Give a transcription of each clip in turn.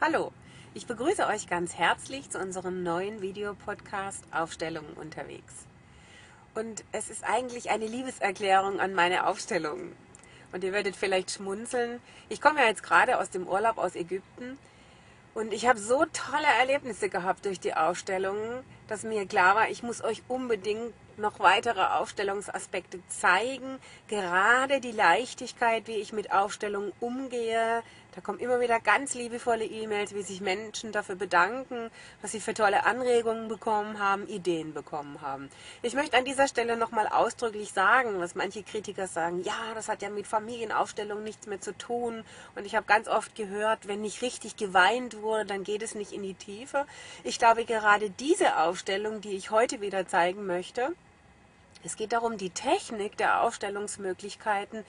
Hallo, ich begrüße euch ganz herzlich zu unserem neuen Videopodcast Aufstellungen unterwegs. Und es ist eigentlich eine Liebeserklärung an meine Aufstellungen. Und ihr werdet vielleicht schmunzeln. Ich komme ja jetzt gerade aus dem Urlaub aus Ägypten und ich habe so tolle Erlebnisse gehabt durch die Aufstellungen, dass mir klar war, ich muss euch unbedingt noch weitere Aufstellungsaspekte zeigen. Gerade die Leichtigkeit, wie ich mit Aufstellungen umgehe. Da kommen immer wieder ganz liebevolle E-Mails, wie sich Menschen dafür bedanken, was sie für tolle Anregungen bekommen haben, Ideen bekommen haben. Ich möchte an dieser Stelle nochmal ausdrücklich sagen, was manche Kritiker sagen, ja, das hat ja mit Familienaufstellungen nichts mehr zu tun. Und ich habe ganz oft gehört, wenn nicht richtig geweint wurde, dann geht es nicht in die Tiefe. Ich glaube, gerade diese Aufstellung, die ich heute wieder zeigen möchte, es geht darum, die Technik der Aufstellungsmöglichkeiten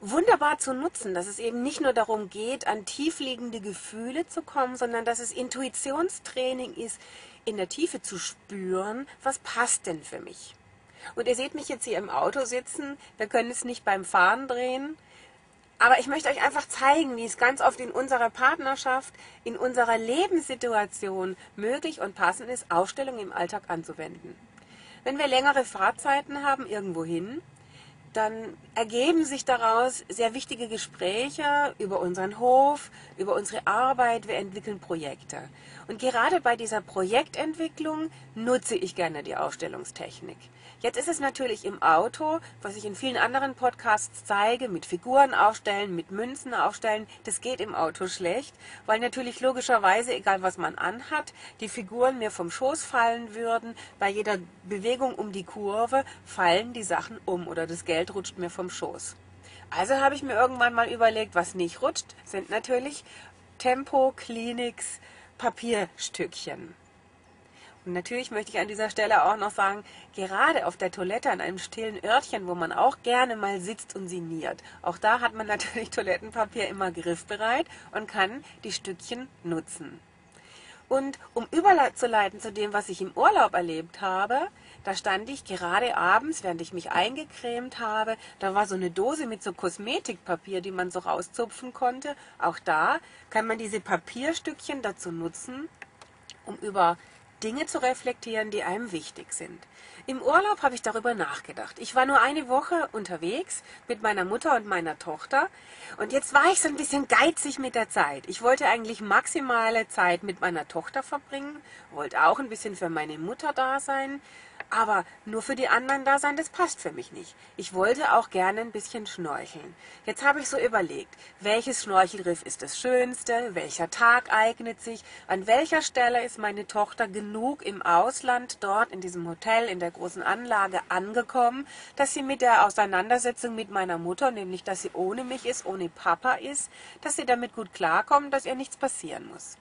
wunderbar zu nutzen, dass es eben nicht nur darum geht, an tiefliegende Gefühle zu kommen, sondern dass es Intuitionstraining ist, in der Tiefe zu spüren, was passt denn für mich. Und ihr seht mich jetzt hier im Auto sitzen, wir können es nicht beim Fahren drehen, aber ich möchte euch einfach zeigen, wie es ganz oft in unserer Partnerschaft, in unserer Lebenssituation möglich und passend ist, Aufstellung im Alltag anzuwenden. Wenn wir längere Fahrzeiten haben irgendwo hin, dann ergeben sich daraus sehr wichtige Gespräche über unseren Hof, über unsere Arbeit. Wir entwickeln Projekte. Und gerade bei dieser Projektentwicklung nutze ich gerne die Aufstellungstechnik. Jetzt ist es natürlich im Auto, was ich in vielen anderen Podcasts zeige, mit Figuren aufstellen, mit Münzen aufstellen. Das geht im Auto schlecht, weil natürlich logischerweise, egal was man anhat, die Figuren mir vom Schoß fallen würden. Bei jeder Bewegung um die Kurve fallen die Sachen um oder das Geld rutscht mir vom Schoß. Also habe ich mir irgendwann mal überlegt, was nicht rutscht, sind natürlich Tempo, Kliniks, Papierstückchen. Und natürlich möchte ich an dieser Stelle auch noch sagen, gerade auf der Toilette an einem stillen Örtchen, wo man auch gerne mal sitzt und sinniert, auch da hat man natürlich Toilettenpapier immer griffbereit und kann die Stückchen nutzen. Und um überzuleiten zu dem, was ich im Urlaub erlebt habe, da stand ich gerade abends, während ich mich eingecremt habe, da war so eine Dose mit so Kosmetikpapier, die man so rauszupfen konnte. Auch da kann man diese Papierstückchen dazu nutzen, um über Dinge zu reflektieren, die einem wichtig sind. Im Urlaub habe ich darüber nachgedacht. Ich war nur eine Woche unterwegs mit meiner Mutter und meiner Tochter und jetzt war ich so ein bisschen geizig mit der Zeit. Ich wollte eigentlich maximale Zeit mit meiner Tochter verbringen, wollte auch ein bisschen für meine Mutter da sein, aber nur für die anderen da sein, das passt für mich nicht. Ich wollte auch gerne ein bisschen schnorcheln. Jetzt habe ich so überlegt, welches Schnorchelriff ist das schönste, welcher Tag eignet sich, an welcher Stelle ist meine Tochter genug im Ausland, dort in diesem Hotel, in der großen Anlage angekommen, dass sie mit der Auseinandersetzung mit meiner Mutter, nämlich dass sie ohne mich ist, ohne Papa ist, dass sie damit gut klarkommt, dass ihr nichts passieren muss.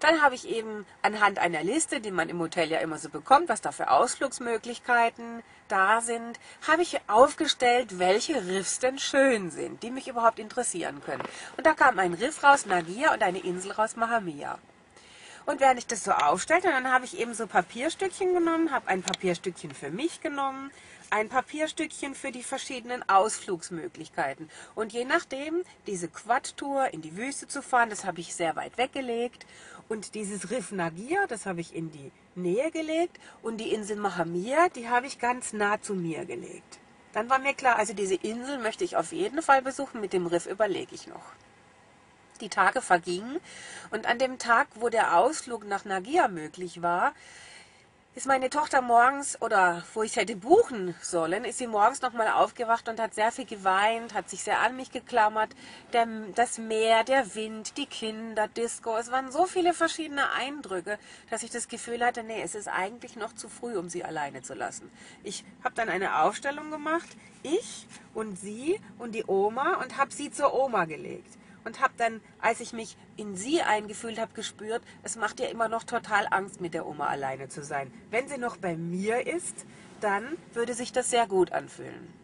Dann habe ich eben anhand einer Liste, die man im Hotel ja immer so bekommt, was da für Ausflugsmöglichkeiten da sind, habe ich aufgestellt, welche Riffs denn schön sind, die mich überhaupt interessieren können. Und da kam ein Riff raus, Nagia, und eine Insel raus, Mahamia. Und während ich das so aufstellte, dann habe ich eben so Papierstückchen genommen, habe ein Papierstückchen für mich genommen, ein Papierstückchen für die verschiedenen Ausflugsmöglichkeiten. Und je nachdem, diese Quad-Tour in die Wüste zu fahren, das habe ich sehr weit weggelegt. Und dieses Riff Nagir, das habe ich in die Nähe gelegt. Und die Insel Mahamir, die habe ich ganz nah zu mir gelegt. Dann war mir klar, also diese Insel möchte ich auf jeden Fall besuchen, mit dem Riff überlege ich noch. Die Tage vergingen und an dem Tag, wo der Ausflug nach Nagia möglich war, ist meine Tochter morgens, oder wo ich hätte buchen sollen, ist sie morgens nochmal aufgewacht und hat sehr viel geweint, hat sich sehr an mich geklammert. Der, das Meer, der Wind, die Kinder, Disco, es waren so viele verschiedene Eindrücke, dass ich das Gefühl hatte, nee, es ist eigentlich noch zu früh, um sie alleine zu lassen. Ich habe dann eine Aufstellung gemacht, ich und sie und die Oma und habe sie zur Oma gelegt und habe dann, als ich mich in sie eingefühlt habe, gespürt, es macht ihr immer noch total Angst, mit der Oma alleine zu sein. Wenn sie noch bei mir ist, dann würde sich das sehr gut anfühlen.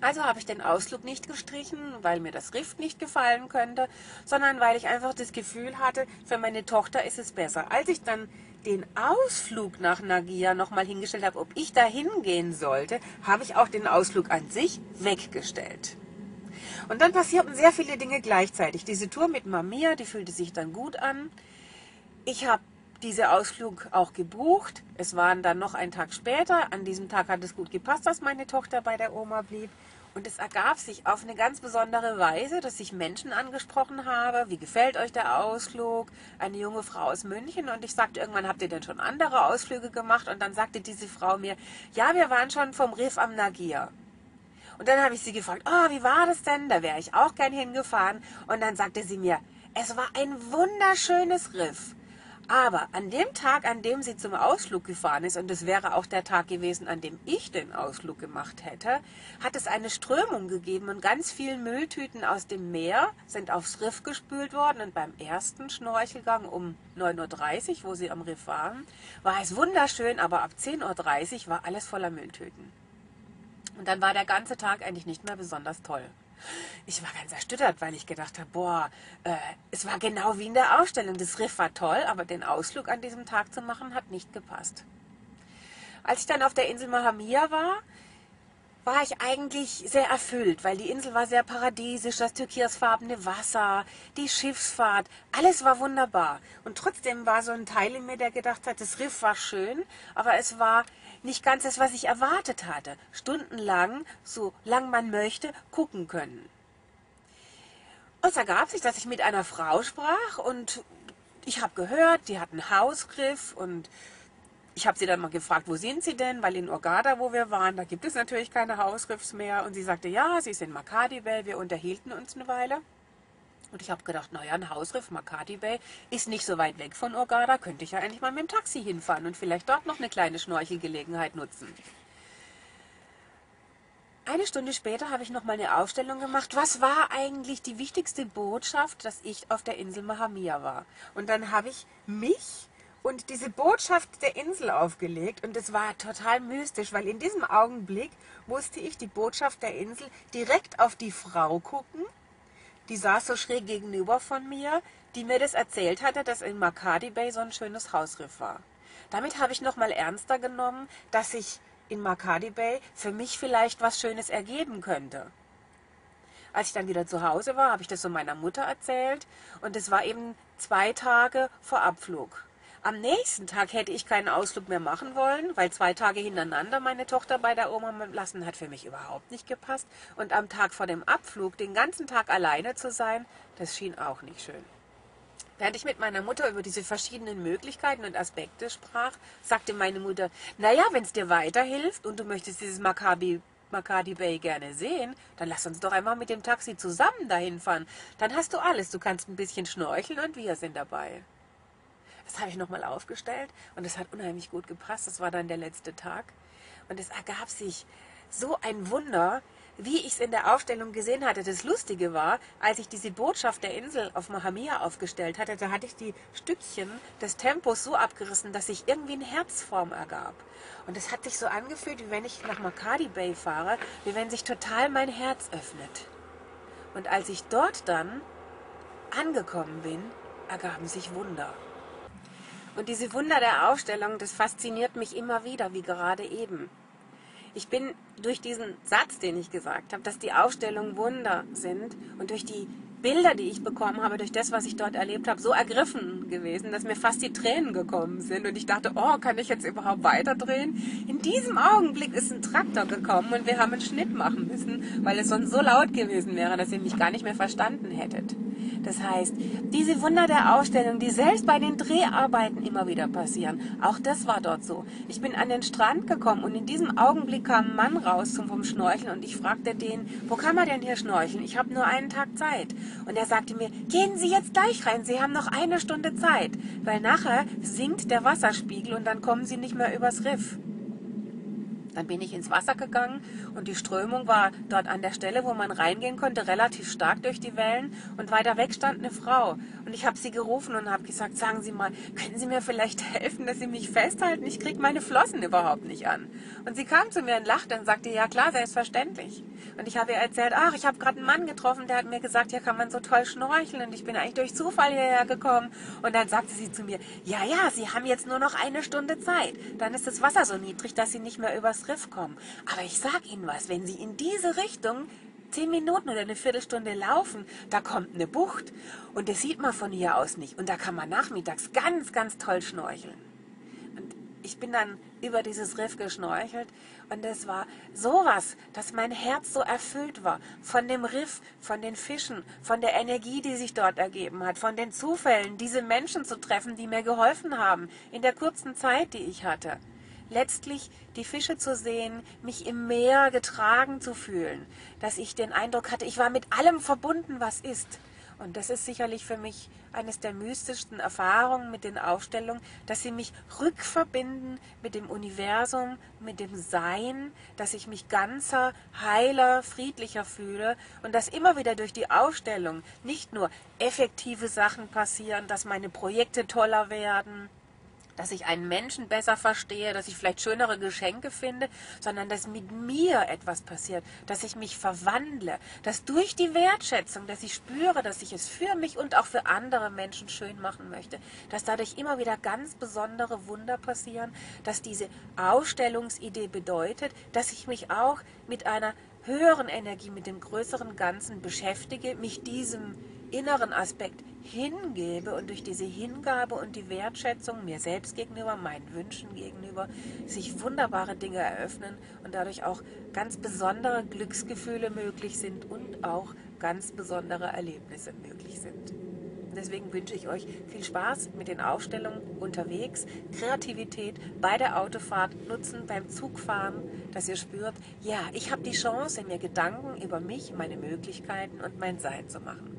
Also habe ich den Ausflug nicht gestrichen, weil mir das Rift nicht gefallen könnte, sondern weil ich einfach das Gefühl hatte, für meine Tochter ist es besser. Als ich dann den Ausflug nach Nagia nochmal hingestellt habe, ob ich da hingehen sollte, habe ich auch den Ausflug an sich weggestellt. Und dann passierten sehr viele Dinge gleichzeitig. Diese Tour mit Mamia, die fühlte sich dann gut an. Ich habe diesen Ausflug auch gebucht. Es waren dann noch ein Tag später. An diesem Tag hat es gut gepasst, dass meine Tochter bei der Oma blieb. Und es ergab sich auf eine ganz besondere Weise, dass ich Menschen angesprochen habe. Wie gefällt euch der Ausflug? Eine junge Frau aus München. Und ich sagte irgendwann, habt ihr denn schon andere Ausflüge gemacht? Und dann sagte diese Frau mir, ja, wir waren schon vom Riff am Nagier. Und dann habe ich sie gefragt, oh, wie war das denn? Da wäre ich auch gern hingefahren. Und dann sagte sie mir, es war ein wunderschönes Riff. Aber an dem Tag, an dem sie zum Ausflug gefahren ist, und es wäre auch der Tag gewesen, an dem ich den Ausflug gemacht hätte, hat es eine Strömung gegeben und ganz viele Mülltüten aus dem Meer sind aufs Riff gespült worden. Und beim ersten Schnorchelgang um 9.30 Uhr, wo sie am Riff waren, war es wunderschön, aber ab 10.30 Uhr war alles voller Mülltüten. Und dann war der ganze Tag eigentlich nicht mehr besonders toll ich war ganz erstüttert, weil ich gedacht habe, boah, äh, es war genau wie in der Ausstellung. Das Riff war toll, aber den Ausflug an diesem Tag zu machen, hat nicht gepasst. Als ich dann auf der Insel Mahamia war, war ich eigentlich sehr erfüllt, weil die Insel war sehr paradiesisch, das türkisfarbene Wasser, die Schiffsfahrt, alles war wunderbar. Und trotzdem war so ein Teil in mir, der gedacht hat, das Riff war schön, aber es war nicht ganz das, was ich erwartet hatte. Stundenlang, so lang man möchte, gucken können. Und es ergab sich, dass ich mit einer Frau sprach und ich habe gehört, die hat einen Hausgriff und ich habe sie dann mal gefragt, wo sind Sie denn? Weil in Orgada, wo wir waren, da gibt es natürlich keine Hausgriffs mehr. Und sie sagte, ja, sie ist in Makati Bay. Wir unterhielten uns eine Weile. Und ich habe gedacht, naja, ein Hausriff, Makati Bay, ist nicht so weit weg von Orgada, könnte ich ja eigentlich mal mit dem Taxi hinfahren und vielleicht dort noch eine kleine Schnorchelgelegenheit nutzen. Eine Stunde später habe ich noch mal eine Aufstellung gemacht. Was war eigentlich die wichtigste Botschaft, dass ich auf der Insel Mahamia war? Und dann habe ich mich und diese Botschaft der Insel aufgelegt und es war total mystisch, weil in diesem Augenblick musste ich die Botschaft der Insel direkt auf die Frau gucken die saß so schräg gegenüber von mir, die mir das erzählt hatte, dass in Makadi Bay so ein schönes Hausriff war. Damit habe ich nochmal ernster genommen, dass sich in Makadi Bay für mich vielleicht was Schönes ergeben könnte. Als ich dann wieder zu Hause war, habe ich das so meiner Mutter erzählt und es war eben zwei Tage vor Abflug. Am nächsten Tag hätte ich keinen Ausflug mehr machen wollen, weil zwei Tage hintereinander meine Tochter bei der Oma lassen hat für mich überhaupt nicht gepasst. Und am Tag vor dem Abflug den ganzen Tag alleine zu sein, das schien auch nicht schön. Während ich mit meiner Mutter über diese verschiedenen Möglichkeiten und Aspekte sprach, sagte meine Mutter, naja, wenn es dir weiterhilft und du möchtest dieses Maccabi Makadi Bay gerne sehen, dann lass uns doch einmal mit dem Taxi zusammen dahin fahren. Dann hast du alles. Du kannst ein bisschen schnorcheln und wir sind dabei. Das habe ich nochmal aufgestellt und es hat unheimlich gut gepasst. Das war dann der letzte Tag. Und es ergab sich so ein Wunder, wie ich es in der Aufstellung gesehen hatte. Das Lustige war, als ich diese Botschaft der Insel auf Mahamia aufgestellt hatte, da hatte ich die Stückchen des Tempos so abgerissen, dass sich irgendwie eine Herzform ergab. Und es hat sich so angefühlt, wie wenn ich nach Makadi Bay fahre, wie wenn sich total mein Herz öffnet. Und als ich dort dann angekommen bin, ergaben sich Wunder. Und diese Wunder der Aufstellung, das fasziniert mich immer wieder, wie gerade eben. Ich bin durch diesen Satz, den ich gesagt habe, dass die Aufstellungen Wunder sind und durch die Bilder, die ich bekommen habe, durch das, was ich dort erlebt habe, so ergriffen gewesen, dass mir fast die Tränen gekommen sind. Und ich dachte, oh, kann ich jetzt überhaupt weiterdrehen? In diesem Augenblick ist ein Traktor gekommen und wir haben einen Schnitt machen müssen, weil es sonst so laut gewesen wäre, dass ihr mich gar nicht mehr verstanden hättet. Das heißt, diese Wunder der Ausstellung, die selbst bei den Dreharbeiten immer wieder passieren, auch das war dort so. Ich bin an den Strand gekommen und in diesem Augenblick kam ein Mann raus zum vom Schnorcheln und ich fragte den, wo kann man denn hier schnorcheln? Ich habe nur einen Tag Zeit. Und er sagte mir, gehen Sie jetzt gleich rein, Sie haben noch eine Stunde Zeit, weil nachher sinkt der Wasserspiegel und dann kommen Sie nicht mehr übers Riff. Dann bin ich ins Wasser gegangen und die Strömung war dort an der Stelle, wo man reingehen konnte, relativ stark durch die Wellen und weiter weg stand eine Frau. Und ich habe sie gerufen und habe gesagt, sagen Sie mal, können Sie mir vielleicht helfen, dass Sie mich festhalten? Ich kriege meine Flossen überhaupt nicht an. Und sie kam zu mir und lachte und sagte, ja klar, selbstverständlich. Und ich habe ihr erzählt, ach, ich habe gerade einen Mann getroffen, der hat mir gesagt, hier kann man so toll schnorcheln und ich bin eigentlich durch Zufall hierher gekommen. Und dann sagte sie zu mir, ja, ja, Sie haben jetzt nur noch eine Stunde Zeit. Dann ist das Wasser so niedrig, dass Sie nicht mehr übers Riff kommen. Aber ich sag Ihnen was, wenn Sie in diese Richtung zehn Minuten oder eine Viertelstunde laufen, da kommt eine Bucht und das sieht man von hier aus nicht. Und da kann man nachmittags ganz, ganz toll schnorcheln. Ich bin dann über dieses Riff geschnorchelt und es war sowas, dass mein Herz so erfüllt war von dem Riff, von den Fischen, von der Energie, die sich dort ergeben hat, von den Zufällen, diese Menschen zu treffen, die mir geholfen haben in der kurzen Zeit, die ich hatte letztlich die Fische zu sehen, mich im Meer getragen zu fühlen, dass ich den Eindruck hatte, ich war mit allem verbunden, was ist. Und das ist sicherlich für mich eines der mystischsten Erfahrungen mit den Aufstellungen, dass sie mich rückverbinden mit dem Universum, mit dem Sein, dass ich mich ganzer, heiler, friedlicher fühle und dass immer wieder durch die Aufstellung nicht nur effektive Sachen passieren, dass meine Projekte toller werden, dass ich einen Menschen besser verstehe, dass ich vielleicht schönere Geschenke finde, sondern dass mit mir etwas passiert, dass ich mich verwandle, dass durch die Wertschätzung, dass ich spüre, dass ich es für mich und auch für andere Menschen schön machen möchte, dass dadurch immer wieder ganz besondere Wunder passieren, dass diese Ausstellungsidee bedeutet, dass ich mich auch mit einer höheren Energie, mit dem größeren Ganzen beschäftige, mich diesem inneren Aspekt hingebe und durch diese Hingabe und die Wertschätzung mir selbst gegenüber, meinen Wünschen gegenüber, sich wunderbare Dinge eröffnen und dadurch auch ganz besondere Glücksgefühle möglich sind und auch ganz besondere Erlebnisse möglich sind. Deswegen wünsche ich euch viel Spaß mit den Aufstellungen unterwegs, Kreativität bei der Autofahrt nutzen, beim Zugfahren, dass ihr spürt, ja, ich habe die Chance, mir Gedanken über mich, meine Möglichkeiten und mein Sein zu machen.